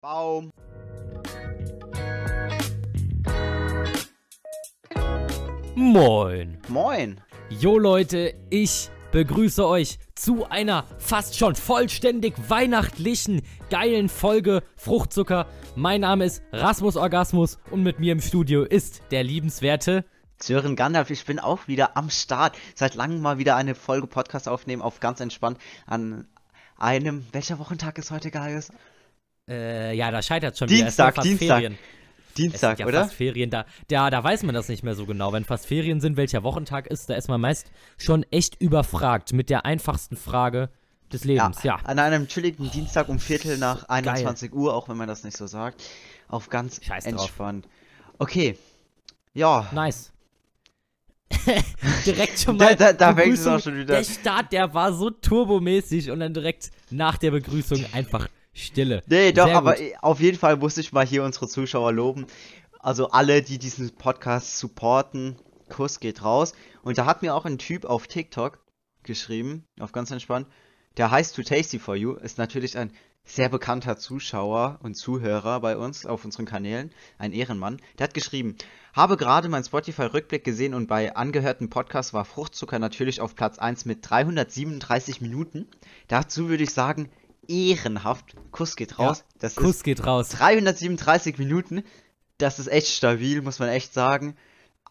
Baum. Moin. Moin. Jo Leute, ich begrüße euch zu einer fast schon vollständig weihnachtlichen, geilen Folge Fruchtzucker. Mein Name ist Rasmus Orgasmus und mit mir im Studio ist der liebenswerte Sören Gandalf, ich bin auch wieder am Start. Seit langem mal wieder eine Folge Podcast aufnehmen, auf ganz entspannt an einem, welcher Wochentag ist heute, Gaius? Äh, ja, da scheitert schon Dienstag, wieder. Dienstag. Ferien. Dienstag, sind ja oder? Fast Ferien, da, da, da weiß man das nicht mehr so genau. Wenn fast Ferien sind, welcher Wochentag ist, da ist man meist schon echt überfragt mit der einfachsten Frage des Lebens. Ja, An einem chilligen Dienstag um Viertel nach 21 Uhr, auch wenn man das nicht so sagt. Auf ganz Scheiß drauf. entspannt. Okay. Ja. nice. direkt schon Da- mal. da- da fängt es auch schon wieder. Der Start, der war so turbomäßig und dann direkt nach der Begrüßung einfach Stille. Nee, doch, Sehr aber gut. auf jeden Fall muss ich mal hier unsere Zuschauer loben. Also alle, die diesen Podcast supporten, Kuss geht raus. Und da hat mir auch ein Typ auf TikTok geschrieben, auf ganz entspannt, der heißt Too Tasty For You, ist natürlich ein sehr bekannter Zuschauer und Zuhörer bei uns auf unseren Kanälen, ein Ehrenmann. Der hat geschrieben, habe gerade mein Spotify-Rückblick gesehen und bei angehörten Podcasts war Fruchtzucker natürlich auf Platz 1 mit 337 Minuten. Dazu würde ich sagen, ehrenhaft. Kuss geht raus. das Kuss ist geht raus. 337 Minuten. Das ist echt stabil, muss man echt sagen.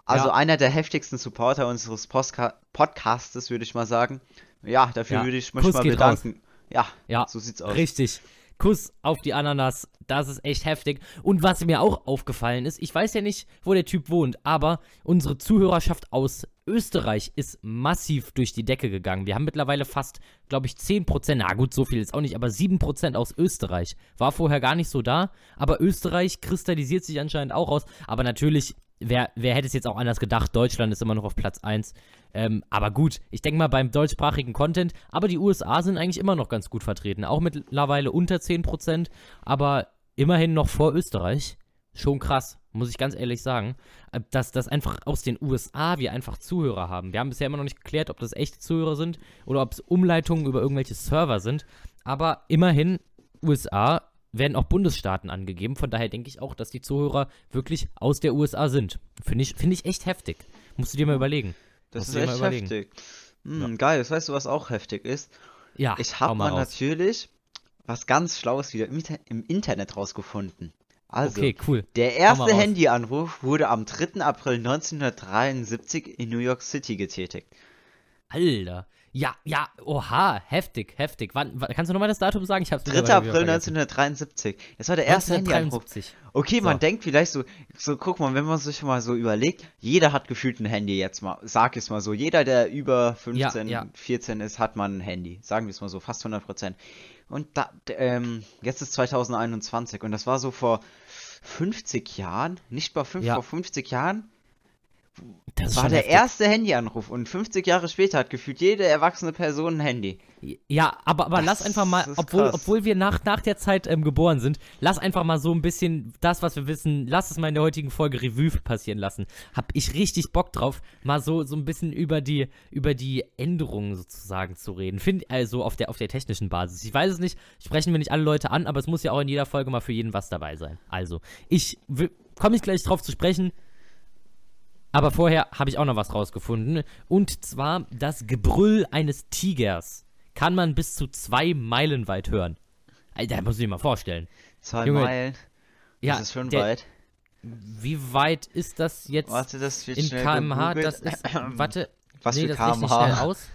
Also Ja. einer der heftigsten Supporter unseres Postka Podcastes, würde ich mal sagen. Ja, dafür Ja. würde ich mich Kuss mal bedanken. Ja, Ja, so sieht's aus. Richtig. Kuss auf die Ananas, das ist echt heftig. Und was mir auch aufgefallen ist, ich weiß ja nicht, wo der Typ wohnt, aber unsere Zuhörerschaft aus Österreich ist massiv durch die Decke gegangen. Wir haben mittlerweile fast, glaube ich, 10%, na gut, so viel ist auch nicht, aber 7% aus Österreich. War vorher gar nicht so da, aber Österreich kristallisiert sich anscheinend auch aus. Aber natürlich, wer, wer hätte es jetzt auch anders gedacht, Deutschland ist immer noch auf Platz 1. Ähm, aber gut, ich denke mal beim deutschsprachigen Content, aber die USA sind eigentlich immer noch ganz gut vertreten. Auch mittlerweile unter 10%, aber immerhin noch vor Österreich. Schon krass, muss ich ganz ehrlich sagen, äh, dass das einfach aus den USA wir einfach Zuhörer haben. Wir haben bisher immer noch nicht geklärt, ob das echte Zuhörer sind oder ob es Umleitungen über irgendwelche Server sind. Aber immerhin, USA werden auch Bundesstaaten angegeben. Von daher denke ich auch, dass die Zuhörer wirklich aus der USA sind. Finde ich, finde ich echt heftig. Musst du dir mal überlegen. Das Musst ist echt heftig. Hm, Geil, das weißt du, was auch heftig ist? Ja, Ich habe mal mal natürlich was ganz Schlaues wieder im, im Internet rausgefunden. Also, Okay, cool. der erste. Handyanruf wurde am 3. April 1973 in New York City getätigt. Alter. Ja, ja, oha, heftig, heftig. Wann, wann, kannst du nochmal das Datum sagen? Ich hab's 3. mittlerweile wieder April vergessen. 1973. Das war der erste Handyanruf. 1973. Okay, man So. denkt vielleicht so, so guck mal, wenn man sich mal so überlegt, jeder hat gefühlt ein Handy jetzt mal, sag es mal so, jeder, der über 15, ja. 14 ist, hat mal ein Handy, sagen wir es mal so, fast 100 Prozent. Und da, ähm, jetzt ist 2021 und das war so vor 50 Jahren, nicht mal fünf, Ja. vor 50 Jahren, Das war der heftig. erste Handyanruf und 50 Jahre später hat gefühlt jede erwachsene Person ein Handy. Ja, aber, aber Das lass einfach mal, obwohl, obwohl wir nach, nach der Zeit ähm, geboren sind, lass einfach mal so ein bisschen das, was wir wissen, lass es mal in der heutigen Folge Revue passieren lassen. Hab ich richtig Bock drauf, mal so, so ein bisschen über die, über die Änderungen sozusagen zu reden. Find, also auf der, auf der technischen Basis. Ich weiß es nicht, sprechen wir nicht alle Leute an, aber es muss ja auch in jeder Folge mal für jeden was dabei sein. Also, ich komme ich gleich drauf zu sprechen. Aber vorher habe ich auch noch was rausgefunden. Und zwar das Gebrüll eines Tigers kann man bis zu zwei Meilen weit hören. Alter, muss ich dir mal vorstellen. Zwei Junge, Meilen, Ja, das ist schon der- weit. Wie weit ist das jetzt Warte, das wird in kmh? gegoogelt. Das ist, warte, Was nee, für das kmh? schnell aus.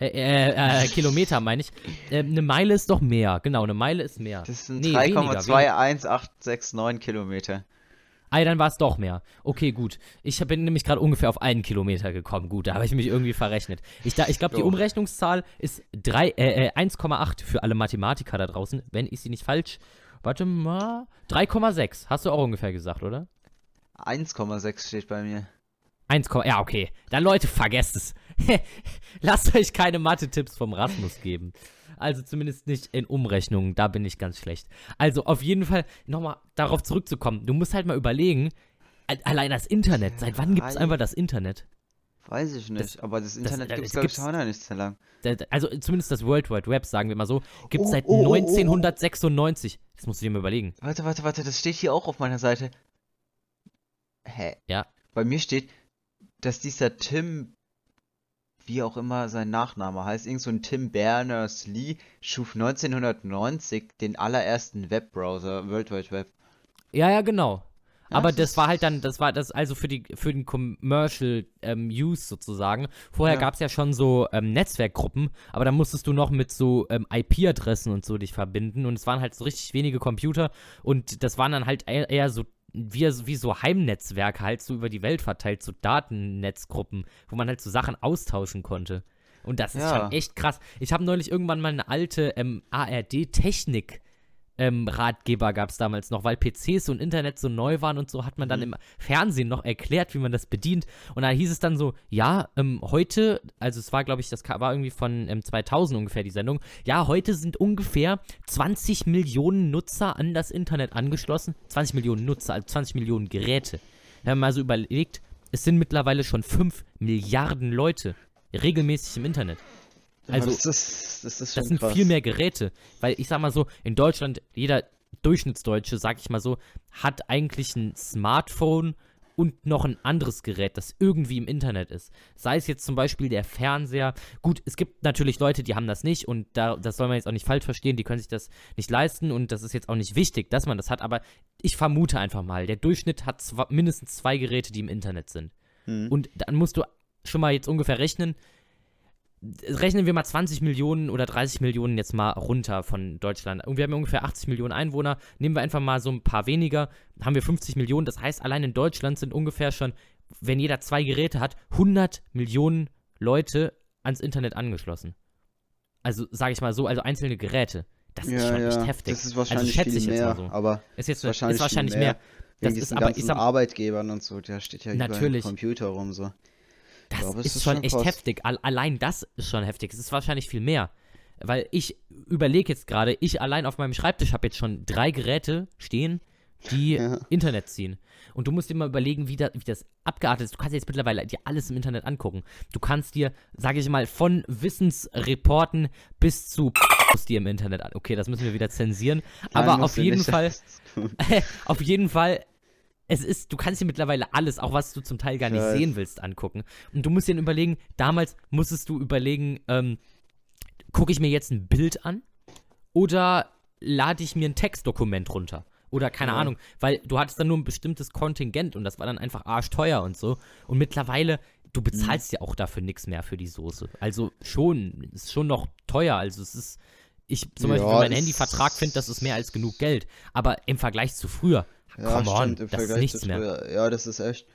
Äh, äh, äh, Kilometer meine ich. Äh, eine Meile ist doch mehr. Genau, eine Meile ist mehr. Das sind Nee, weniger, weniger. 3,21869 Kilometer. Ah, dann war es doch mehr. Okay, gut. Ich bin nämlich gerade ungefähr auf einen Kilometer gekommen. Gut, da habe ich mich irgendwie verrechnet. Ich, da- ich glaube, die. Umrechnungszahl ist drei, äh, äh, 1,8 für alle Mathematiker da draußen, wenn ich sie nicht falsch. Warte mal. 3,6. Hast du auch ungefähr gesagt, oder? 1,6 steht bei mir. 1, ja, okay. Dann Leute, vergesst es. Lasst euch keine Mathe-Tipps vom Rasmus geben. Also zumindest nicht in Umrechnungen, da bin ich ganz schlecht. Also auf jeden Fall, nochmal darauf zurückzukommen. Du musst halt mal überlegen, al- allein das Internet. Seit wann gibt es einfach das Internet? Weiß ich nicht, Das- aber das das- Internet gibt es, glaube ich, auch noch nicht so lang. Also zumindest das World Wide Web, sagen wir mal so, gibt es Oh, seit oh, oh. 1996. Das musst du dir mal überlegen. Warte, warte, warte, das steht hier auch auf meiner Seite. Hä? Ja. Bei mir steht, dass dieser Tim, wie auch immer sein Nachname heißt, irgend so ein Tim Berners-Lee, schuf 1990 den allerersten Webbrowser, World Wide Web. Ja, ja, genau. Ja, Aber das das war halt dann, das war das also für die für den Commercial ähm, Use sozusagen. Vorher Ja. gab es ja schon so ähm, Netzwerkgruppen, aber da musstest du noch mit so ähm, IP-Adressen und so dich verbinden und es waren halt so richtig wenige Computer und das waren dann halt eher, eher so wie, wie so Heimnetzwerke halt so über die Welt verteilt, so Datennetzgruppen, wo man halt so Sachen austauschen konnte. Und das ist Ja. schon echt krass. Ich habe neulich irgendwann mal eine alte ähm, ARD-Technik ähm, Ratgeber gab es damals noch, weil PCs und Internet so neu waren und so hat man dann Mhm. im Fernsehen noch erklärt, wie man das bedient. Und da hieß es dann so, ja, ähm, heute, also es war, glaube ich, das war irgendwie von ähm, 2000 ungefähr die Sendung, ja, heute sind ungefähr 20 Millionen Nutzer an das Internet angeschlossen. 20 Millionen Nutzer, also 20 Millionen Geräte. Wenn man mal so überlegt, es sind mittlerweile schon 5 Milliarden Leute regelmäßig im Internet. Also, das ist, das ist schon Das sind krass. viel mehr Geräte. Weil ich sag mal so, in Deutschland, jeder Durchschnittsdeutsche, sag ich mal so, hat eigentlich ein Smartphone und noch ein anderes Gerät, das irgendwie im Internet ist. Sei es jetzt zum Beispiel der Fernseher. Gut, es gibt natürlich Leute, die haben das nicht und da, das soll man jetzt auch nicht falsch verstehen, die können sich das nicht leisten und das ist jetzt auch nicht wichtig, dass man das hat, aber ich vermute einfach mal, der Durchschnitt hat zwa- mindestens zwei Geräte, die im Internet sind. Hm. Und dann musst du schon mal jetzt ungefähr rechnen. Rechnen wir mal 20 Millionen oder 30 Millionen jetzt mal runter von Deutschland. Und wir haben ungefähr 80 Millionen Einwohner. Nehmen wir einfach mal so ein paar weniger, haben wir 50 Millionen. Das heißt, allein in Deutschland sind ungefähr schon, wenn jeder zwei Geräte hat, 100 Millionen Leute ans Internet angeschlossen. Also, sage ich mal so, also einzelne Geräte. Das ist ja, schon ja, echt heftig. das ist wahrscheinlich schätze viel ich jetzt mehr, mal so. aber ist jetzt ist wahrscheinlich, ist wahrscheinlich mehr. mehr. Das Wegen ist diesen aber, ich sag, Arbeitgebern und so, der steht ja Natürlich. ein Computer rum so. Das glaube, ist, ist schon schon echt heftig. Al allein das ist schon heftig. Es ist wahrscheinlich viel mehr. Weil ich überlege jetzt gerade, ich allein auf meinem Schreibtisch habe jetzt schon drei Geräte stehen, die Ja. Internet ziehen. Und du musst dir mal überlegen, wie, da, wie das abgeartet ist. Du kannst jetzt mittlerweile dir alles im Internet angucken. Du kannst dir, sage ich mal, von Wissensreporten bis zu dir im Internet an. Okay, das müssen wir wieder zensieren. Nein, Aber auf jeden. Fall, auf jeden Fall, es ist, du kannst dir mittlerweile alles, auch was du zum Teil gar nicht sehen willst, angucken. Und du musst dir überlegen, damals musstest du überlegen, ähm, gucke ich mir jetzt ein Bild an oder lade ich mir ein Textdokument runter? Oder keine Ja. Ahnung, weil du hattest dann nur ein bestimmtes Kontingent und das war dann einfach arschteuer und so. Und mittlerweile, du bezahlst ja auch dafür nichts mehr für die Soße. Also schon, ist schon noch teuer. Also es ist, ich zum Beispiel Ja, für meinen Handyvertrag finde, das ist mehr als genug Geld. Aber im Vergleich zu früher, Ja, come on, stimmt, im das ist Vergleich nichts zu mehr. früher. Ja, das ist echt.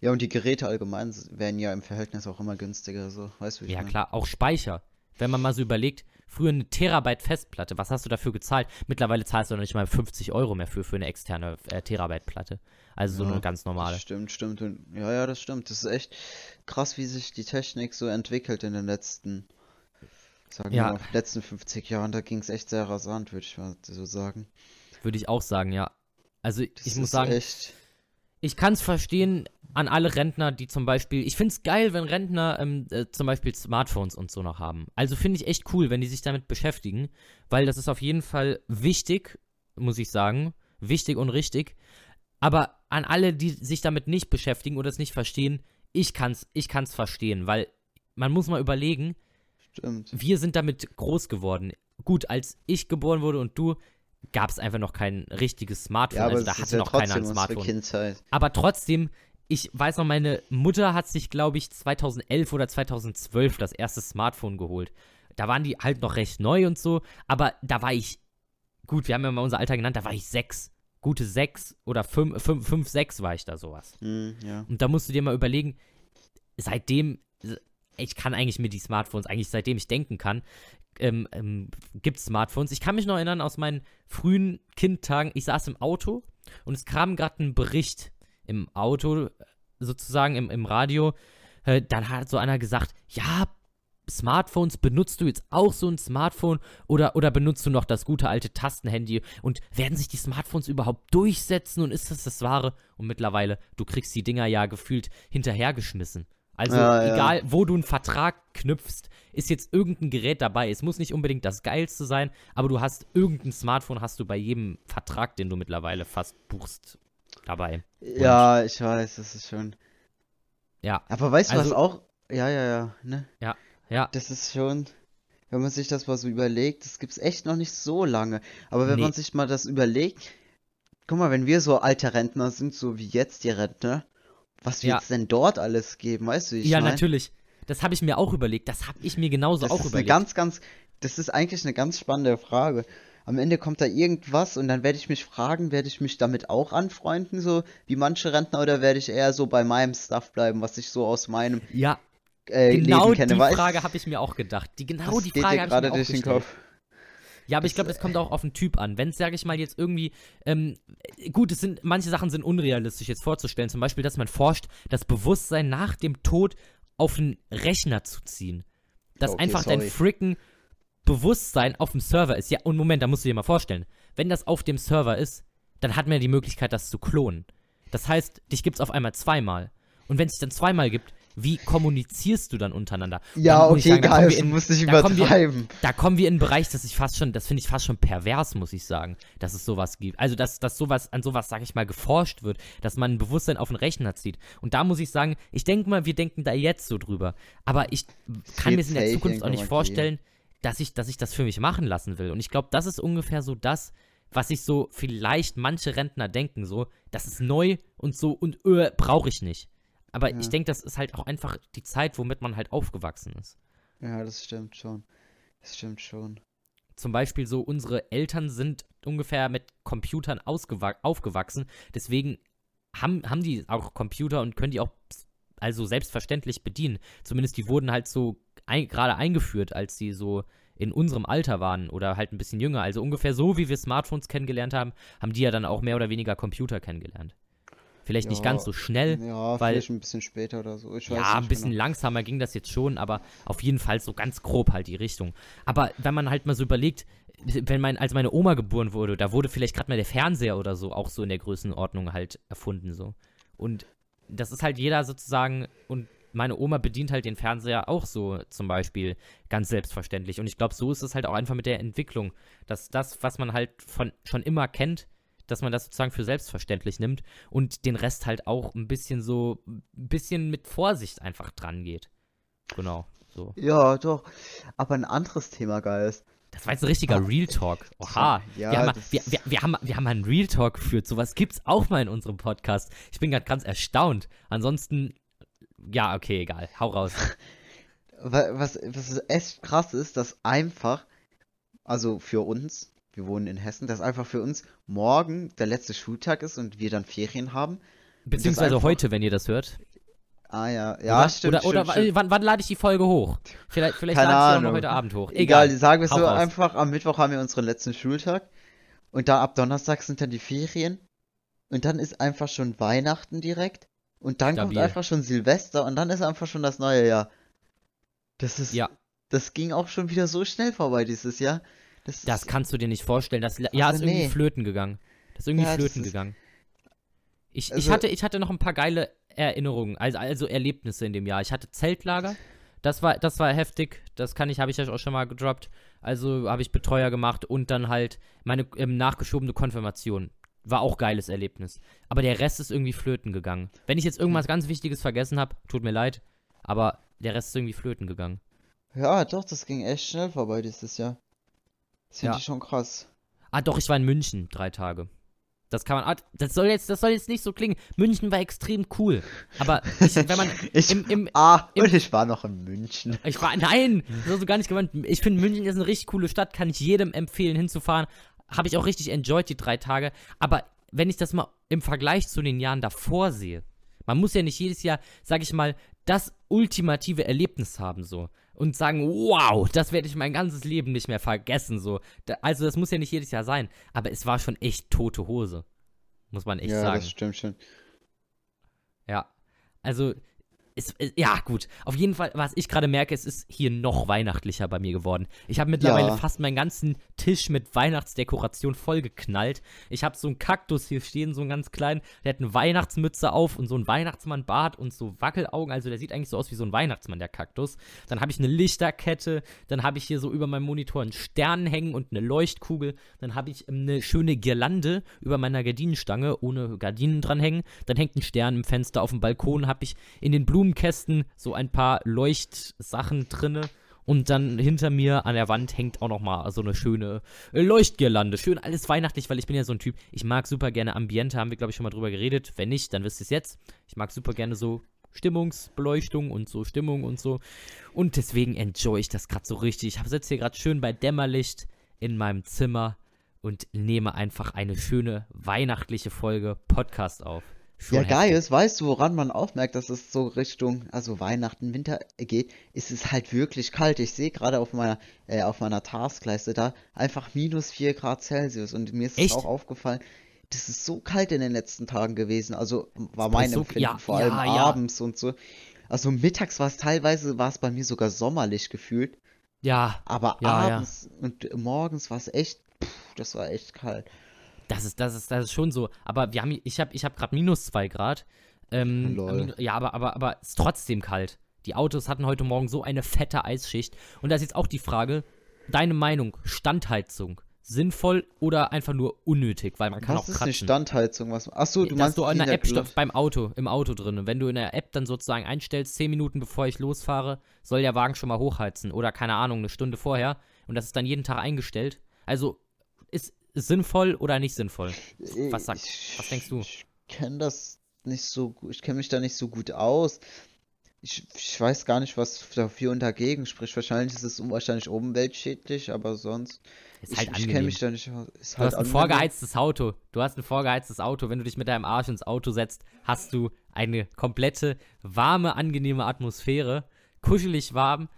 Ja, und die Geräte allgemein werden ja im Verhältnis auch immer günstiger, so, weißt du, wie ich Ja, mein? klar, auch Speicher. Wenn man mal so überlegt, früher eine Terabyte Festplatte, was hast du dafür gezahlt? Mittlerweile zahlst du noch nicht mal 50 Euro mehr für, für eine externe äh, Terabyte Platte. Also so Ja, eine ganz normale. Das stimmt, stimmt. Und, ja, ja, das stimmt. Das ist echt krass, wie sich die Technik so entwickelt in den letzten, sagen Ja. wir mal, letzten 50 Jahren. Da ging es echt sehr rasant, würde ich mal so sagen. Würde ich auch sagen, ja. Also Das ich muss sagen, echt. ich kann es verstehen an alle Rentner, die zum Beispiel, ich finde es geil, wenn Rentner ähm, äh, zum Beispiel Smartphones und so noch haben. Also finde ich echt cool, wenn die sich damit beschäftigen, weil das ist auf jeden Fall wichtig, muss ich sagen, wichtig und richtig. Aber an alle, die sich damit nicht beschäftigen oder es nicht verstehen, ich kann's, ich kann's verstehen, weil man muss mal überlegen, Stimmt. wir sind damit groß geworden. Gut, als ich geboren wurde und du, gab es einfach noch kein richtiges Smartphone. Ja, aber also da hatte ja noch keiner ein Smartphone. Aber trotzdem, ich weiß noch, meine Mutter hat sich, glaube ich, 2011 oder 2012 das erste Smartphone geholt. Da waren die halt noch recht neu und so, aber da war ich, gut, wir haben ja mal unser Alter genannt, da war ich sechs. Gute sechs oder fünf, fünf, fünf sechs war ich da sowas. Hm, ja. Und da musst du dir mal überlegen, seitdem, ich kann eigentlich mir die Smartphones, eigentlich seitdem ich denken kann, ähm, ähm, gibt es Smartphones. Ich kann mich noch erinnern aus meinen frühen Kindtagen, ich saß im Auto und es kam gerade ein Bericht im Auto, sozusagen im, im Radio. Äh, dann hat so einer gesagt, ja, Smartphones, benutzt du jetzt auch so ein Smartphone oder, oder benutzt du noch das gute alte Tastenhandy und werden sich die Smartphones überhaupt durchsetzen und ist das das Wahre? Und mittlerweile, du kriegst die Dinger ja gefühlt hinterhergeschmissen. Also Ja, ja. egal, wo du einen Vertrag knüpfst, ist jetzt irgendein Gerät dabei. Es muss nicht unbedingt das geilste sein, aber du hast irgendein Smartphone hast du bei jedem Vertrag, den du mittlerweile fast buchst, dabei. Ja, ich weiß, das ist schon. Ja, Aber weißt du, was Also- auch. Ja, ja, ja, ne? ja, Das ist schon. Wenn man sich das mal so überlegt, das gibt's echt noch nicht so lange. Aber wenn Nee. man sich mal das überlegt, guck mal, wenn wir so alte Rentner sind, so wie jetzt die Rentner, was Ja. wird's denn dort alles geben, weißt du, ich ja, mein? natürlich. Das habe ich mir auch überlegt. Das habe ich mir genauso Das auch ist eine überlegt. ganz, ganz, das ist eigentlich eine ganz spannende Frage. Am Ende kommt da irgendwas und dann werde ich mich fragen, werde ich mich damit auch anfreunden, so wie manche Rentner, oder werde ich eher so bei meinem Stuff bleiben, was ich so aus meinem ja, äh, genau Leben kenne, die weißt Frage habe ich mir auch gedacht. Die genau Das die Frage habe ich gerade mir auch durch den gestellt. Kopf. Ja, aber ich glaube, es kommt auch auf den Typ an. Wenn es, sage ich mal, jetzt irgendwie, ähm, gut, es sind, manche Sachen sind unrealistisch jetzt vorzustellen. Zum Beispiel, dass man forscht, das Bewusstsein nach dem Tod auf einen Rechner zu ziehen. Dass Okay, einfach dein sorry. fricken Bewusstsein auf dem Server ist. Ja, und Moment, da musst du dir mal vorstellen. Wenn das auf dem Server ist, dann hat man ja die Möglichkeit, das zu klonen. Das heißt, dich gibt es auf einmal zweimal. Und wenn es dich dann zweimal gibt, wie kommunizierst du dann untereinander? Ja, muss okay, sagen, du in- musst nicht da kommen wir- übertreiben. da kommen wir in einen Bereich, das ich fast schon, das finde ich fast schon pervers, muss ich sagen, dass es sowas gibt. Also, dass, dass sowas, an sowas, sag ich mal, geforscht wird, dass man ein Bewusstsein auf den Rechner zieht. Und da muss ich sagen, ich denke mal, wir denken da jetzt so drüber. Aber ich kann mir es in der Zukunft auch nicht vorstellen, dass ich, dass ich das für mich machen lassen will. Und ich glaube, das ist ungefähr so das, was sich so vielleicht manche Rentner denken, so, das ist neu und so und öh, brauche ich nicht. Aber Ja. ich denke, das ist halt auch einfach die Zeit, womit man halt aufgewachsen ist. Ja, das stimmt schon. Das stimmt schon. zum Beispiel so, unsere Eltern sind ungefähr mit Computern aufgewachsen. Deswegen haben, haben die auch Computer und können die auch also selbstverständlich bedienen. Zumindest die wurden halt so ein, gerade eingeführt, als die so in unserem Alter waren oder halt ein bisschen jünger. Also ungefähr so, wie wir Smartphones kennengelernt haben, haben die ja dann auch mehr oder weniger Computer kennengelernt. Vielleicht nicht Ja, ganz so schnell, Ja, weil- vielleicht ein bisschen später oder so. Ich weiß ja, ein nicht bisschen genau. langsamer ging das jetzt schon, aber auf jeden Fall so ganz grob halt die Richtung. Aber wenn man halt mal so überlegt, wenn mein, als meine Oma geboren wurde, da wurde vielleicht gerade mal der Fernseher oder so auch so in der Größenordnung halt erfunden so. Und das ist halt jeder sozusagen und meine Oma bedient halt den Fernseher auch so zum Beispiel ganz selbstverständlich. Und ich glaube, so ist es halt auch einfach mit der Entwicklung, dass das, was man halt von schon immer kennt, dass man das sozusagen für selbstverständlich nimmt und den Rest halt auch ein bisschen so, ein bisschen mit Vorsicht einfach dran geht. Genau, so. Ja, doch. Aber ein anderes Thema, Geist. Das war jetzt ein richtiger Real Talk. Oha. Ja, wir, haben mal, wir, wir, wir, haben, wir haben mal einen Real Talk geführt. Sowas gibt's auch mal in unserem Podcast. Ich bin gerade ganz erstaunt. Ansonsten, ja, okay, egal. Hau raus. Wa- Was, was echt krass ist, dass einfach, also für uns, wir wohnen in Hessen, dass einfach für uns morgen der letzte Schultag ist und wir dann Ferien haben. Beziehungsweise einfach- heute, wenn ihr das hört. Ah ja, ja, oder? stimmt, Oder, stimmt, oder stimmt. wann, wann lade ich die Folge hoch? Vielleicht, vielleicht Keine lade ich sie auch heute Abend hoch. Egal, Egal. sagen wir Hau so raus. einfach, am Mittwoch haben wir unseren letzten Schultag und da ab Donnerstag sind dann die Ferien und dann ist einfach schon Weihnachten direkt und dann kommt Stabil. einfach schon Silvester und dann ist einfach schon das neue Jahr. Das ist, Ja. das ging auch schon wieder so schnell vorbei dieses Jahr. Das, Das kannst du dir nicht vorstellen. Das, ja, Also ist irgendwie nee. flöten gegangen. Das ist irgendwie Ja, flöten ist- gegangen. Ich, ich, Also- hatte, ich hatte noch ein paar geile Erinnerungen, also, also Erlebnisse in dem Jahr. Ich hatte Zeltlager. Das war, das war heftig. Das kann ich, habe ich ja auch schon mal gedroppt. Also habe ich Betreuer gemacht und dann halt meine ähm, nachgeschobene Konfirmation. War auch geiles Erlebnis. Aber der Rest ist irgendwie flöten gegangen. Wenn ich jetzt irgendwas ganz Wichtiges vergessen habe, tut mir leid. Aber der Rest ist irgendwie flöten gegangen. ja, doch, das ging echt schnell vorbei dieses Jahr. Das finde Ja. ich schon krass. Ah, doch, ich war in München drei Tage. Das kann man. Ah, das soll jetzt, das soll jetzt nicht so klingen. München war extrem cool. Aber ich, wenn man Ich, im, im, ah, im- und ich war noch in München. ich war. Nein, das hast du gar nicht gemeint. Ich finde, München ist eine richtig coole Stadt, kann ich jedem empfehlen, hinzufahren. Habe ich auch richtig enjoyed, die drei Tage. Aber wenn ich das mal im Vergleich zu den Jahren davor sehe, man muss ja nicht jedes Jahr, sag ich mal, das ultimative Erlebnis haben, so. Und sagen, wow, das werde ich mein ganzes Leben nicht mehr vergessen, so. Da, also, das muss ja nicht jedes Jahr sein. Aber es war schon echt tote Hose. Muss man echt ja, sagen. das stimmt schon. Ja. Also, es, es, ja, gut. Auf jeden Fall, was ich gerade merke, es ist hier noch weihnachtlicher bei mir geworden. Ich habe mittlerweile Ja. fast meinen ganzen Tisch mit Weihnachtsdekoration vollgeknallt. Ich habe so einen Kaktus hier stehen, so einen ganz kleinen. Der hat eine Weihnachtsmütze auf und so einen Weihnachtsmannbart und so Wackelaugen. Also der sieht eigentlich so aus wie so ein Weihnachtsmann, der Kaktus. Dann habe ich eine Lichterkette. Dann habe ich hier so über meinem Monitor einen Stern hängen und eine Leuchtkugel. Dann habe ich ähm, eine schöne Girlande über meiner Gardinenstange ohne Gardinen dran hängen. Dann hängt ein Stern im Fenster. Auf dem Balkon habe ich in den Blumenkästen so ein paar Leuchtsachen drinne. Und dann hinter mir an der Wand hängt auch noch mal so eine schöne äh, Leuchtgirlande. Schön alles weihnachtlich, weil ich bin ja so ein Typ. Ich mag super gerne Ambiente, haben wir, glaube ich, schon mal drüber geredet. Wenn nicht, dann wisst ihr es jetzt. Ich mag super gerne so Stimmungsbeleuchtung und so Stimmung und so. Und deswegen enjoy ich das gerade so richtig. Ich sitze hier gerade schön bei Dämmerlicht in meinem Zimmer und nehme einfach eine schöne weihnachtliche Folge Podcast auf. Schon Ja, geil ist, weißt du, woran man auch merkt, dass es so Richtung, also Weihnachten, Winter geht, ist es halt wirklich kalt. Ich sehe gerade auf meiner, äh, auf meiner Taskleiste da einfach minus 4 Grad Celsius und mir ist es auch aufgefallen, das ist so kalt in den letzten Tagen gewesen. Also war mein so- Empfinden, ja, vor allem ja, ja. abends und so. Also mittags war es teilweise, war es bei mir sogar sommerlich gefühlt, Ja, aber abends und morgens war es echt, pff, das war echt kalt. Das ist, das ist, das ist schon so. Aber wir haben, ich habe ich hab gerade minus 2 Grad. Ähm, Lol. Ja, aber, aber, aber es ist trotzdem kalt. Die Autos hatten heute Morgen so eine fette Eisschicht. Und da ist jetzt auch die Frage, deine Meinung, Standheizung, sinnvoll oder einfach nur unnötig? Weil man kann Was auch ist eine kratzen. Standheizung? Was, ach so, du dass meinst du in die der App stoppst beim Auto, im Auto drin. Und wenn du in der App dann sozusagen einstellst, 10 Minuten bevor ich losfahre, soll der Wagen schon mal hochheizen. Oder keine Ahnung, eine Stunde vorher. Und das ist dann jeden Tag eingestellt. Also, ist sinnvoll oder nicht sinnvoll? Was sagt- Ich- was denkst du? Ich kenne das nicht so gut, ich kenne mich da nicht so gut aus. Ich, ich weiß gar nicht, was dafür und dagegen spricht. Wahrscheinlich ist es unwahrscheinlich umweltschädlich, aber sonst. Ist Ich, halt ich kenne angenehm. mich da nicht aus. Ist Du halt hast ein vorgeheiztes Auto. Du hast ein vorgeheiztes Auto. Wenn du dich mit deinem Arsch ins Auto setzt, hast du eine komplette, warme, angenehme Atmosphäre. Kuschelig warm.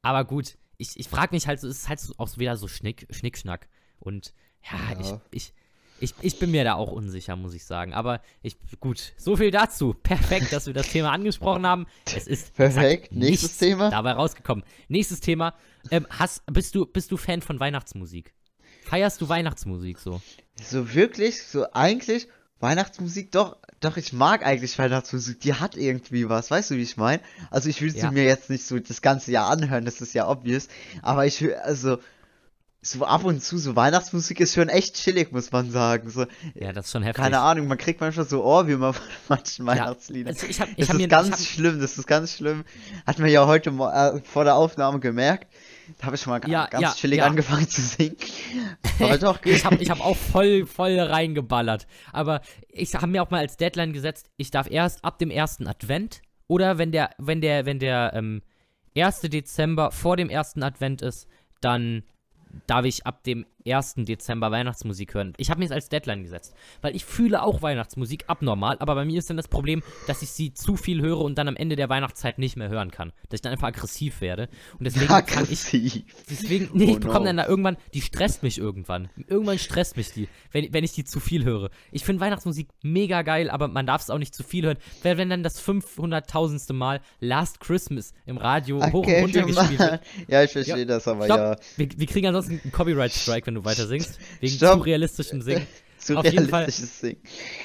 Aber gut, ich, ich frage mich halt so, es ist halt so, auch wieder so Schnick, Schnickschnack. Und ja, Ja. Ich, ich, ich, ich bin mir da auch unsicher, muss ich sagen. Aber ich, gut, so viel dazu. Perfekt, dass wir das Thema angesprochen haben. Es ist Perfekt. Nächstes Thema. dabei rausgekommen. Nächstes Thema. Ähm, hast, bist, du, bist du Fan von Weihnachtsmusik? Feierst du Weihnachtsmusik so? So wirklich, so eigentlich, Weihnachtsmusik, doch, doch, ich mag eigentlich Weihnachtsmusik. Die hat irgendwie was, weißt du, wie ich meine? Also ich will sie Ja. mir jetzt nicht so das ganze Jahr anhören, das ist ja obvious. Aber ich will, also, so ab und zu, so Weihnachtsmusik ist schon echt chillig, muss man sagen. So, Ja, das ist schon heftig. keine Ahnung, man kriegt manchmal so Ohrwürmer von manchen Weihnachtsliedern. Also ich hab, ich Das ist mir, ganz hab, schlimm, das ist ganz schlimm. Hat man ja heute äh, vor der Aufnahme gemerkt. Da habe ich schon mal Ja, ganz ja, chillig ja. angefangen zu singen. Aber doch, ich habe ich hab auch voll, voll reingeballert. Aber ich habe mir auch mal als Deadline gesetzt, ich darf erst ab dem ersten Advent oder wenn der, wenn der, wenn der ähm, 1. Dezember vor dem ersten Advent ist, dann darf ich ab dem 1. Dezember Weihnachtsmusik hören. Ich habe mir es als Deadline gesetzt, weil ich fühle auch Weihnachtsmusik abnormal, aber bei mir ist dann das Problem, dass ich sie zu viel höre und dann am Ende der Weihnachtszeit nicht mehr hören kann. Dass ich dann einfach aggressiv werde. Und deswegen kann ich aggressiv. Deswegen, nee, Oh ich bekomme no. dann da irgendwann, die stresst mich irgendwann. Irgendwann stresst mich die, wenn, wenn ich die zu viel höre. Ich finde Weihnachtsmusik mega geil, aber man darf es auch nicht zu viel hören. Weil wenn dann das 500.000. Mal Last Christmas im Radio hoch und Okay, runter gespielt wird. Ja, ich verstehe Ja, das, aber Stopp. ja. Wir, wir kriegen ansonsten einen Copyright-Strike, wenn du weiter singst. Wegen Stopp. zu realistischem Singen. Zu Auf jeden Fall. Singen.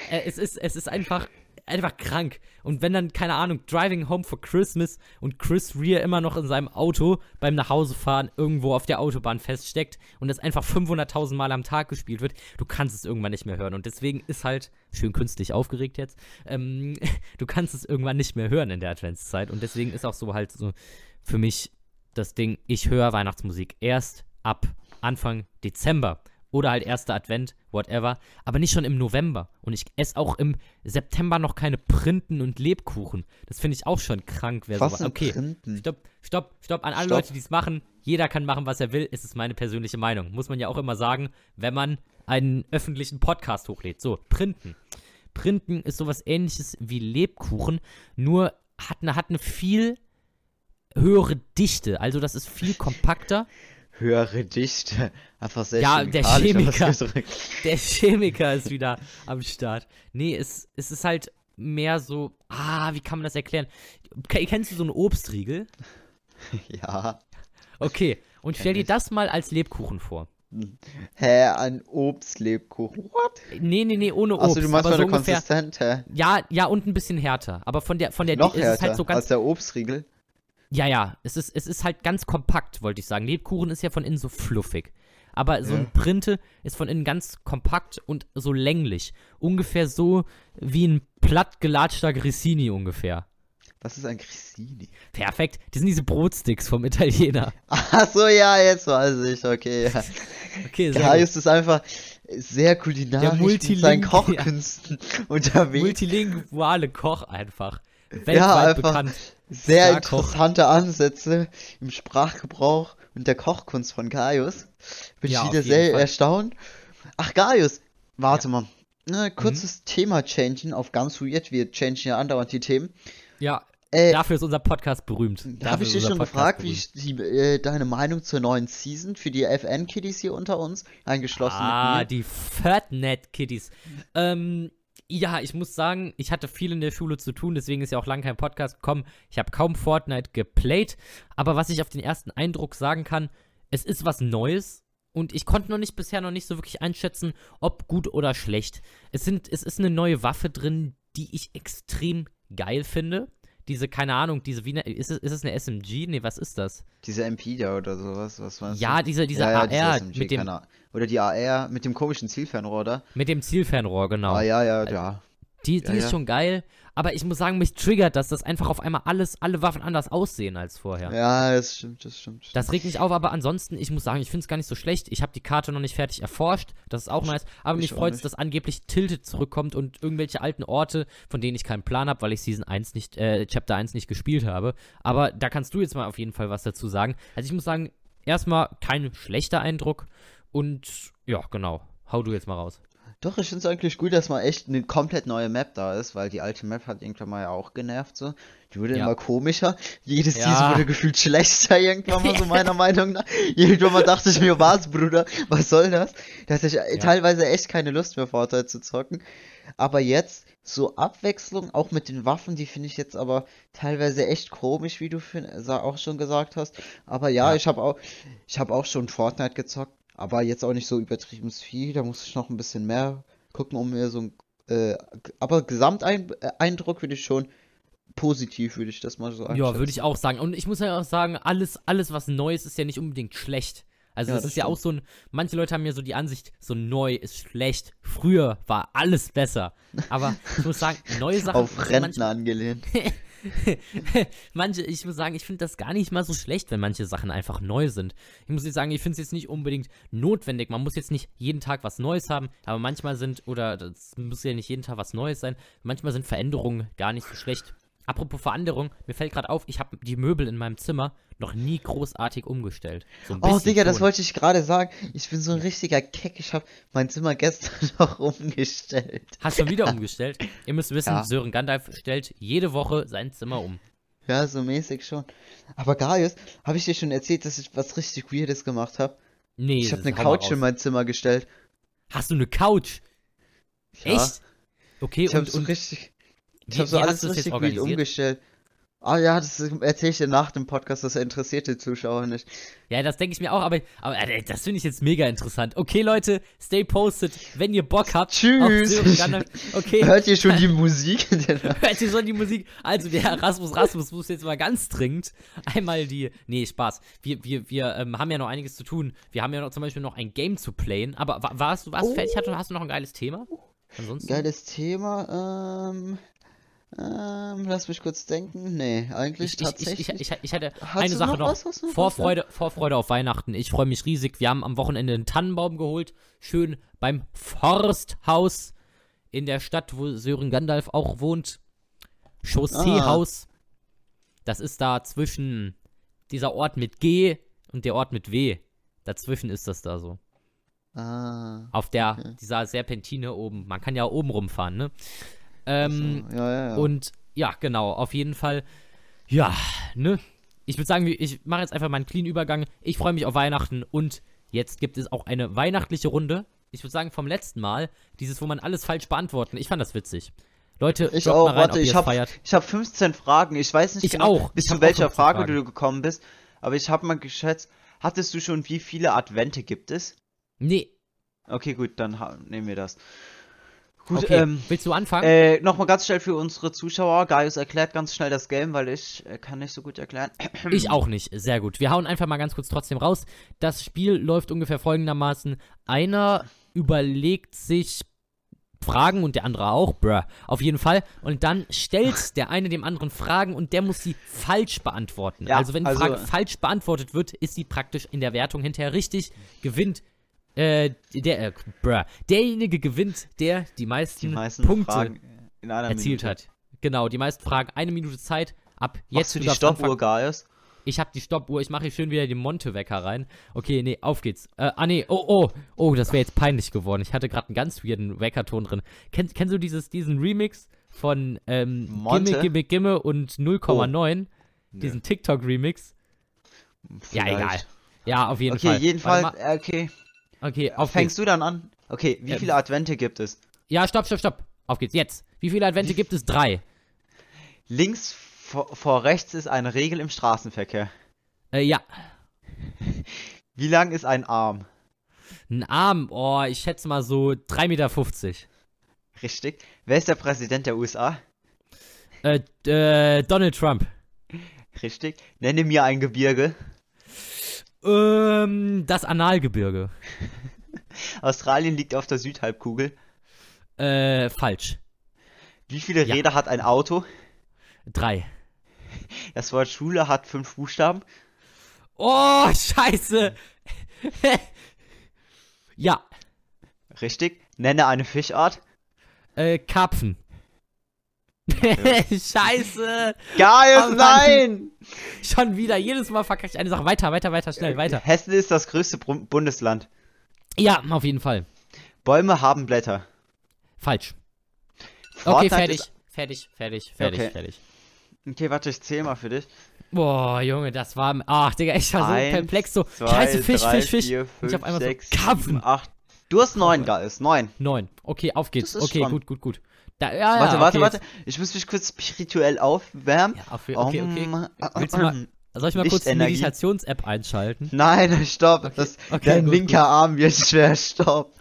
Äh, es ist, es ist einfach, einfach krank. Und wenn dann, keine Ahnung, Driving Home for Christmas und Chris Rea immer noch in seinem Auto beim Nachhausefahren irgendwo auf der Autobahn feststeckt und das einfach 500.000 Mal am Tag gespielt wird, du kannst es irgendwann nicht mehr hören. Und deswegen ist halt, schön künstlich aufgeregt jetzt, ähm, du kannst es irgendwann nicht mehr hören in der Adventszeit. Und deswegen ist auch so halt so für mich das Ding, ich höre Weihnachtsmusik erst ab Anfang Dezember. Oder halt erster Advent, whatever. Aber nicht schon im November. Und ich esse auch im September noch keine Printen und Lebkuchen. Das finde ich auch schon krank. Wer Was sowas. sind Okay, Printen? stopp, stopp, stopp. An alle Stopp. Leute, die es machen. Jeder kann machen, was er will. Es ist meine persönliche Meinung. Muss man ja auch immer sagen, wenn man einen öffentlichen Podcast hochlädt. So, Printen. Printen ist sowas ähnliches wie Lebkuchen, nur hat eine, hat eine viel höhere Dichte. Also das ist viel kompakter. Höhere Dichte. Einfach sehr Ja, der Chemiker. Der Chemiker ist wieder am Start. Nee, es, es ist halt mehr so, ah, wie kann man das erklären? Ke- Kennst du so einen Obstriegel? Ja. Okay, und stell dir das mal als Lebkuchen vor. Hä, ein Obstlebkuchen. What? Nee, nee, nee, ohne Obst. Achso, du meinst aber mal so eine ungefähr. konsistent, hä? Ja, ja, und ein bisschen härter. Aber von der, von der Noch es härter ist halt so ganz. als der Obstriegel. Ja, ja, es ist, es ist halt ganz kompakt, wollte ich sagen. Lebkuchen ist ja von innen so fluffig. Aber so Ja. ein Printe ist von innen ganz kompakt und so länglich. Ungefähr so wie ein platt gelatschter Grissini ungefähr. Was ist ein Grissini? Perfekt. Das sind diese Brotsticks vom Italiener. Achso, ja, jetzt weiß ich, okay, ja. Okay, sehr Gaius ist einfach sehr kulinarisch mit seinen Kochkünsten gut. unterwegs. Multilinguale Koch einfach. Weltweit ja, einfach bekannt. sehr interessante Ansätze im Sprachgebrauch und der Kochkunst von Gaius. Bin Ja, ich wieder sehr Fall. erstaunt. Ach, Gaius, warte mal. Ne, kurzes Mhm. Thema changen auf ganz weird. Wir changen ja andauernd die Themen. Ja, Äh, dafür ist unser Podcast berühmt. Da habe ich dich schon Podcast gefragt, wie berühmt. ich die, äh, deine Meinung zur neuen Season für die FN-Kiddies hier unter uns, eingeschlossen Ah, die Fatnet-Kitties. Ähm, ja, ich muss sagen, ich hatte viel in der Schule zu tun, deswegen ist ja auch lange kein Podcast gekommen. Ich habe kaum Fortnite geplayt, aber was ich auf den ersten Eindruck sagen kann, es ist was Neues und ich konnte noch nicht bisher noch nicht so wirklich einschätzen, ob gut oder schlecht. Es sind, es ist eine neue Waffe drin, die ich extrem geil finde. Diese, keine Ahnung, diese, wie ne, ist es, ist es eine SMG? Nee, was ist das? Diese MP da oder sowas, was meinst Ja, du? diese, diese ja, ja, AR diese SMG, mit dem. Oder die AR mit dem komischen Zielfernrohr da. mit dem Zielfernrohr, genau. Ah, ja, ja, ja. Die, die Ja, ist ja. schon geil, aber ich muss sagen, mich triggert das, dass einfach auf einmal alles, alle Waffen anders aussehen als vorher. Ja, das stimmt, das stimmt. Das regt mich auf, aber ansonsten, ich muss sagen, ich finde es gar nicht so schlecht. Ich habe die Karte noch nicht fertig erforscht, das ist auch nice. Aber ich mich freut es, dass angeblich Tilted zurückkommt und irgendwelche alten Orte, von denen ich keinen Plan habe, weil ich Season 1 nicht, äh, Chapter 1 nicht gespielt habe. Aber da kannst du jetzt mal auf jeden Fall was dazu sagen. Also ich muss sagen, erstmal kein schlechter Eindruck und ja, genau. Hau du jetzt mal raus. Doch, ich finde es eigentlich gut, dass mal echt eine komplett neue Map da ist, weil die alte Map hat irgendwann mal ja auch genervt so. Die wurde Ja. immer komischer. Jede Ja. Season wurde gefühlt schlechter irgendwann mal, so meiner Meinung nach. Irgendwann mal dachte ich mir, was, Bruder, was soll das? Da hatte ich äh, teilweise echt keine Lust mehr, Vorteil zu zocken. Aber jetzt, so Abwechslung, auch mit den Waffen, die finde ich jetzt aber teilweise echt komisch, wie du auch schon gesagt hast. Aber ja, Ja. ich habe auch, ich habe auch schon Fortnite gezockt, aber jetzt auch nicht so übertrieben viel. Da muss ich noch ein bisschen mehr gucken, um mir so ein, äh, aber Gesamteindruck würde ich schon positiv, würde ich das mal so Ja, einschätzen. würde ich auch sagen. Und ich muss ja auch sagen, alles, alles, was Neues ist ja nicht unbedingt schlecht. Also Ja, das das ist ja stimmt. auch so ein, manche Leute haben ja so die Ansicht, so neu ist schlecht. Früher war alles besser. Aber ich muss sagen, neue Sachen. Auf Rentner angelehnt. Manche, ich muss sagen, ich finde das gar nicht mal so schlecht, wenn manche Sachen einfach neu sind. Ich muss jetzt sagen, ich finde es jetzt nicht unbedingt notwendig. Man muss jetzt nicht jeden Tag was Neues haben, aber manchmal sind, oder das muss ja nicht jeden Tag was Neues sein, manchmal sind Veränderungen gar nicht so schlecht. Apropos Veränderung, mir fällt gerade auf, ich habe die Möbel in meinem Zimmer noch nie großartig umgestellt. So Oh, Digga, das schon. wollte ich gerade sagen. Ich bin so ein richtiger Keck. Ich habe mein Zimmer gestern noch umgestellt. Hast schon wieder umgestellt? Ihr müsst wissen, Ja. Sören Gandalf stellt jede Woche sein Zimmer um. Ja, so mäßig schon. Aber Gaius, habe ich dir schon erzählt, dass ich was richtig Weirdes gemacht habe? Nee, Ich habe eine Couch in mein Zimmer gestellt. Hast du eine Couch? Ja. Echt? Okay, Ich und, so und richtig, ich habe so alles richtig organisiert? umgestellt. Ah ja, das erzähle ich dir nach dem Podcast, das interessiert die Zuschauer nicht. Ja, das denke ich mir auch, aber, aber äh, das finde ich jetzt mega interessant. Okay, Leute, stay posted, wenn ihr Bock habt. Tschüss. Okay, Hört ihr schon die Musik? hört ihr schon die Musik? Also, der Erasmus Rasmus muss jetzt mal ganz dringend einmal die. Nee, Spaß. Wir, wir, wir ähm, haben ja noch einiges zu tun. Wir haben ja noch zum Beispiel noch ein Game zu playen. Aber wa- warst du warst Oh. fertig? Hast du, hast du noch ein geiles Thema? Ansonsten? Geiles Thema. Ähm, ähm, lass mich kurz denken. Nee, eigentlich Ich, ich, ich, tatsächlich. ich, ich, ich hatte Hast eine Sache noch noch. Vorfreude, Vorfreude auf Weihnachten. Ich freue mich riesig. Wir haben am Wochenende einen Tannenbaum geholt. Schön beim Forsthaus in der Stadt, wo Sören Gandalf auch wohnt. Chausseehaus. Das ist da zwischen dieser Ort mit G und der Ort mit W. Dazwischen ist das da so. ah. Auf der, Okay. dieser Serpentine oben. Man kann ja oben rumfahren, ne? Ähm, so, ja, ja, ja. und ja, genau, auf jeden Fall. Ja, ne? Ich würde sagen, ich mache jetzt einfach mal einen clean Übergang. Ich freue mich auf Weihnachten und jetzt gibt es auch eine weihnachtliche Runde. Ich würde sagen, vom letzten Mal, dieses, wo man alles falsch beantworten. Ich fand das witzig. Leute, Ich auch, mal rein, warte, ich es hab, feiert. ich hab 15 Fragen. Ich weiß nicht Ich genau, auch. bis zu welcher 15 Frage Fragen. du gekommen bist. Aber ich habe mal geschätzt, hattest du schon, wie viele Advente gibt es? Nee. Okay, gut, dann nehmen wir das. Gut, Okay, ähm, willst du anfangen? äh, nochmal ganz schnell für unsere Zuschauer. Gaius erklärt ganz schnell das Game, weil ich äh, kann nicht so gut erklären. Ich auch nicht. Sehr gut. Wir hauen einfach mal ganz kurz trotzdem raus. Das Spiel läuft ungefähr folgendermaßen. Einer überlegt sich Fragen und der andere auch, bruh, auf jeden Fall. Und dann stellt der eine dem anderen Fragen und der muss sie falsch beantworten. Ja, also wenn die also- Frage falsch beantwortet wird, ist sie praktisch in der Wertung hinterher richtig, gewinnt äh, der, äh, bruh, derjenige gewinnt, der die meisten, Die meisten Punkte Fragen in einer erzielt Minute. hat. Genau, die meisten Fragen, eine Minute Zeit. Ab jetzt Machst du die Stoppuhr. Gaius? Ich hab die Stoppuhr, ich mache hier schön wieder den Monte-Wecker rein. Okay, nee, auf geht's. Äh, ah, nee, oh, oh, oh, das wäre jetzt peinlich geworden. Ich hatte gerade einen ganz weirden Weckerton drin. Kenn, kennst du dieses, diesen Remix von ähm, Monte? Gimme, Gimme, Gimme und 0,9? Diesen TikTok-Remix? Ja, egal. Ja, auf jeden Okay, Fall. jeden Warte Fall, äh, okay. Okay, auf Fängst geht's. du dann an? Okay, wie Ja, viele Advente gibt es? Ja, stopp, stopp, stopp. Auf geht's, jetzt. Wie viele Advente gibt es? Drei. Links vor, vor rechts ist eine Regel im Straßenverkehr. Äh, ja. Wie lang ist ein Arm? Ein Arm, oh, ich schätze mal so 3,50 Meter. Richtig. Wer ist der Präsident der USA? Äh, äh, Donald Trump. Richtig. Nenne mir ein Gebirge. Ähm, das Analgebirge. Australien liegt auf der Südhalbkugel. Äh, falsch. Wie viele Ja. Räder hat ein Auto? Drei. Das Wort Schule hat fünf Buchstaben. Oh, scheiße. ja, Richtig. Nenne eine Fischart. äh, Karpfen. scheiße. Gaius, Oh nein! Schon wieder, jedes Mal verkacke ich eine Sache. Weiter, weiter, weiter, schnell, weiter. Hessen ist das größte Bundesland. Ja, auf jeden Fall. Bäume haben Blätter. Falsch. Okay, Fortnite fertig. Ist... Fertig, fertig, fertig, Okay. fertig. Okay, warte, ich zähl mal für dich. Boah, Junge, das war. Ach, Digga, ich war so Eins, perplex. So, Zwei, scheiße, Fisch, drei, Fisch, Fisch. Vier, fünf, ich auf einmal sechs, so, Karpfen. sieben, acht. Du hast neun, Gaius. Neun. Neun. Okay, auf geht's. Okay, schon- gut, gut, gut. Da, ja, warte, ja, warte, okay, warte. Ich muss mich kurz spirituell aufwärmen. Ja, auf, okay, okay. Um, du mal- Soll ich mal kurz die. Meditations-App einschalten? Nein, stopp. Okay, Das, okay, dein gut, linker gut. Arm wird schwer. Stopp.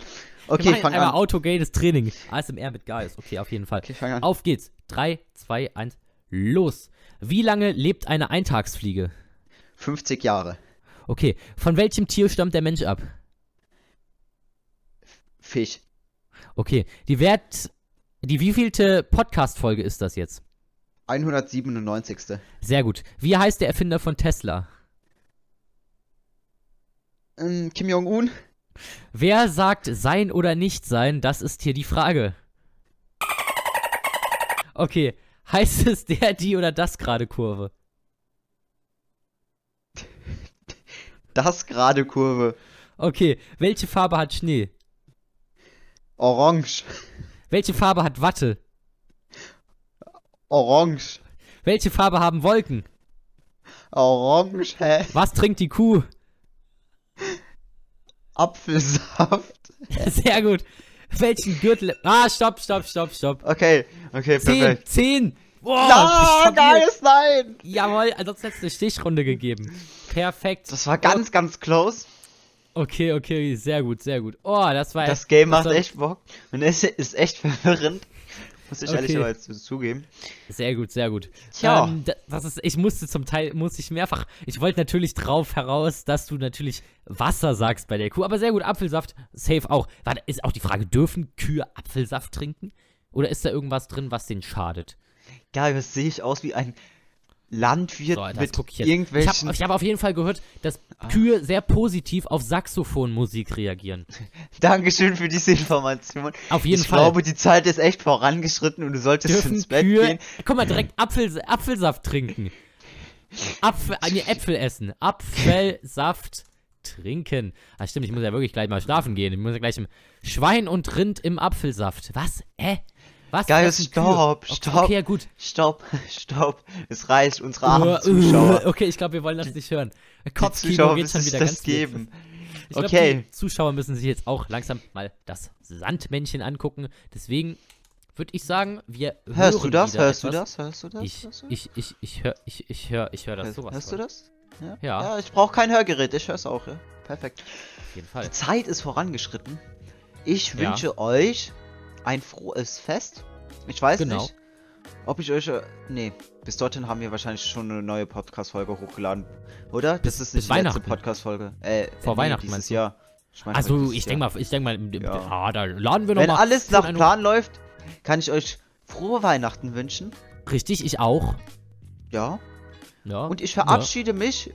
Wir Okay, machen fang einmal an. autogenes Training. ASMR mit Geist. Okay, auf jeden Fall. Okay, fang an. Auf geht's. 3, 2, 1, los. Wie lange lebt eine Eintagsfliege? 50 Jahre. Okay, von welchem Tier stammt der Mensch ab? Fisch. Okay, die Wert. Die wievielte Podcast-Folge ist das jetzt? 197. Sehr gut. Wie heißt der Erfinder von Tesla? Ähm, Kim Jong-un. Wer sagt sein oder nicht sein? Das ist hier die Frage. Okay, heißt es der, die oder das gerade Kurve? Das gerade Kurve. Okay, welche Farbe hat Schnee? Orange. Welche Farbe hat Watte? Orange. Welche Farbe haben Wolken? Orange, hä? Was trinkt die Kuh? Apfelsaft. Sehr gut. Welchen Gürtel. Ah, stopp, stopp, stopp, stopp. Okay, okay, Zehn, perfekt. zehn. Boah, Ja. Gaius, nein! Jawohl, ansonsten hättest du eine Stichrunde gegeben. Perfekt. Das war ganz, ganz close. Okay, okay, sehr gut, sehr gut. Oh, das war Das Game macht echt Bock. Und es ist echt verwirrend. Muss ich Okay. ehrlicherweise zugeben. Sehr gut, sehr gut. Tja. Ähm, da- das ist, ich musste zum Teil, musste ich mehrfach, ich wollte natürlich drauf heraus, dass du natürlich Wasser sagst bei der Kuh, aber sehr gut, Apfelsaft, safe auch. Warte, ist auch die Frage, dürfen Kühe Apfelsaft trinken? Oder ist da irgendwas drin, was denen schadet? Gaius, sehe ich aus wie ein Landwirt So, mit guck ich. Ich irgendwelchen... habe hab auf jeden Fall gehört, dass Ah. Kühe sehr positiv auf Saxophonmusik reagieren. Dankeschön für diese Information. Auf jeden ich Fall. glaube, die Zeit ist echt vorangeschritten und du solltest dürfen ins Bett Kühe, gehen. guck mal, direkt Apfel, Apfelsaft trinken. Apfel, äh, nee, Äpfel essen. Apfelsaft trinken. Ah, stimmt, ich muss ja wirklich gleich mal schlafen gehen. Ich muss ja gleich im Schwein und Rind im Apfelsaft. Was? Hä? Was? Kühe? stopp, Okay, stopp. Okay, ja, gut. Stopp, stopp. Es reicht, unsere Uh, armen Zuschauer. uh, okay, ich glaube, wir wollen das nicht hören. Kopfkino Zuschauer geht müssen schon wieder das ganz geben. Ich glaub, Okay. Die Zuschauer müssen sich jetzt auch langsam mal das Sandmännchen angucken. Deswegen würde ich sagen, wir Hörst du hören das? Hörst du etwas. das? Hörst du das? Ich, du? ich, ich, ich höre ich, ich hör, ich hör das Hörst, sowas hörst von. du das? Ja. Ja. Ja, ich brauche kein Hörgerät, ich hör's auch, ja. Perfekt. Auf jeden Fall. Die Zeit ist vorangeschritten. Ich wünsche euch ein frohes Fest. Ich weiß Genau. nicht, ob ich euch. äh, Nee, bis dorthin haben wir wahrscheinlich schon eine neue Podcast-Folge hochgeladen. Oder? Bis- das ist nicht die letzte. Podcast-Folge. Äh, Vor nee, Weihnachten meinst du? Jahr. Ich meine, Also, ich denke mal, ich denke mal, Ja. ah, da laden wir noch Wenn mal alles nach Plan läuft, kann ich euch frohe Weihnachten wünschen. Richtig, ich auch. Ja. Ja. Und ich verabschiede mich.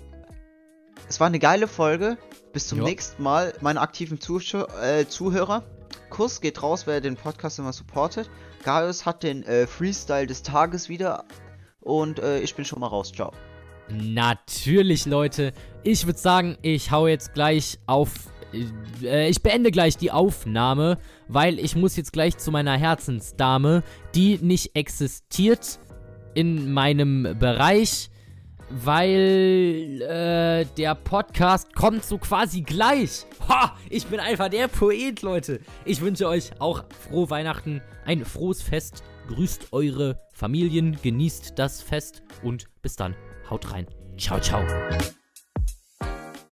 Es war eine geile Folge. Bis zum Ja. nächsten Mal, meine aktiven Zuschau äh, Zuhörer. Kuss geht raus, wer den Podcast immer supportet. Gaius hat den äh, Freestyle des Tages wieder. Und äh, ich bin schon mal raus. Ciao. Natürlich, Leute. Ich würde sagen, ich hau jetzt gleich auf. Äh, ich beende gleich die Aufnahme, weil ich muss jetzt gleich zu meiner Herzensdame, die nicht existiert in meinem Bereich, weil äh, der Podcast kommt so quasi gleich. Ha! Ich bin einfach der Poet, Leute. Ich wünsche euch auch frohe Weihnachten, ein frohes Fest. Grüßt eure Familien, genießt das Fest und bis dann. Haut rein. Ciao, ciao.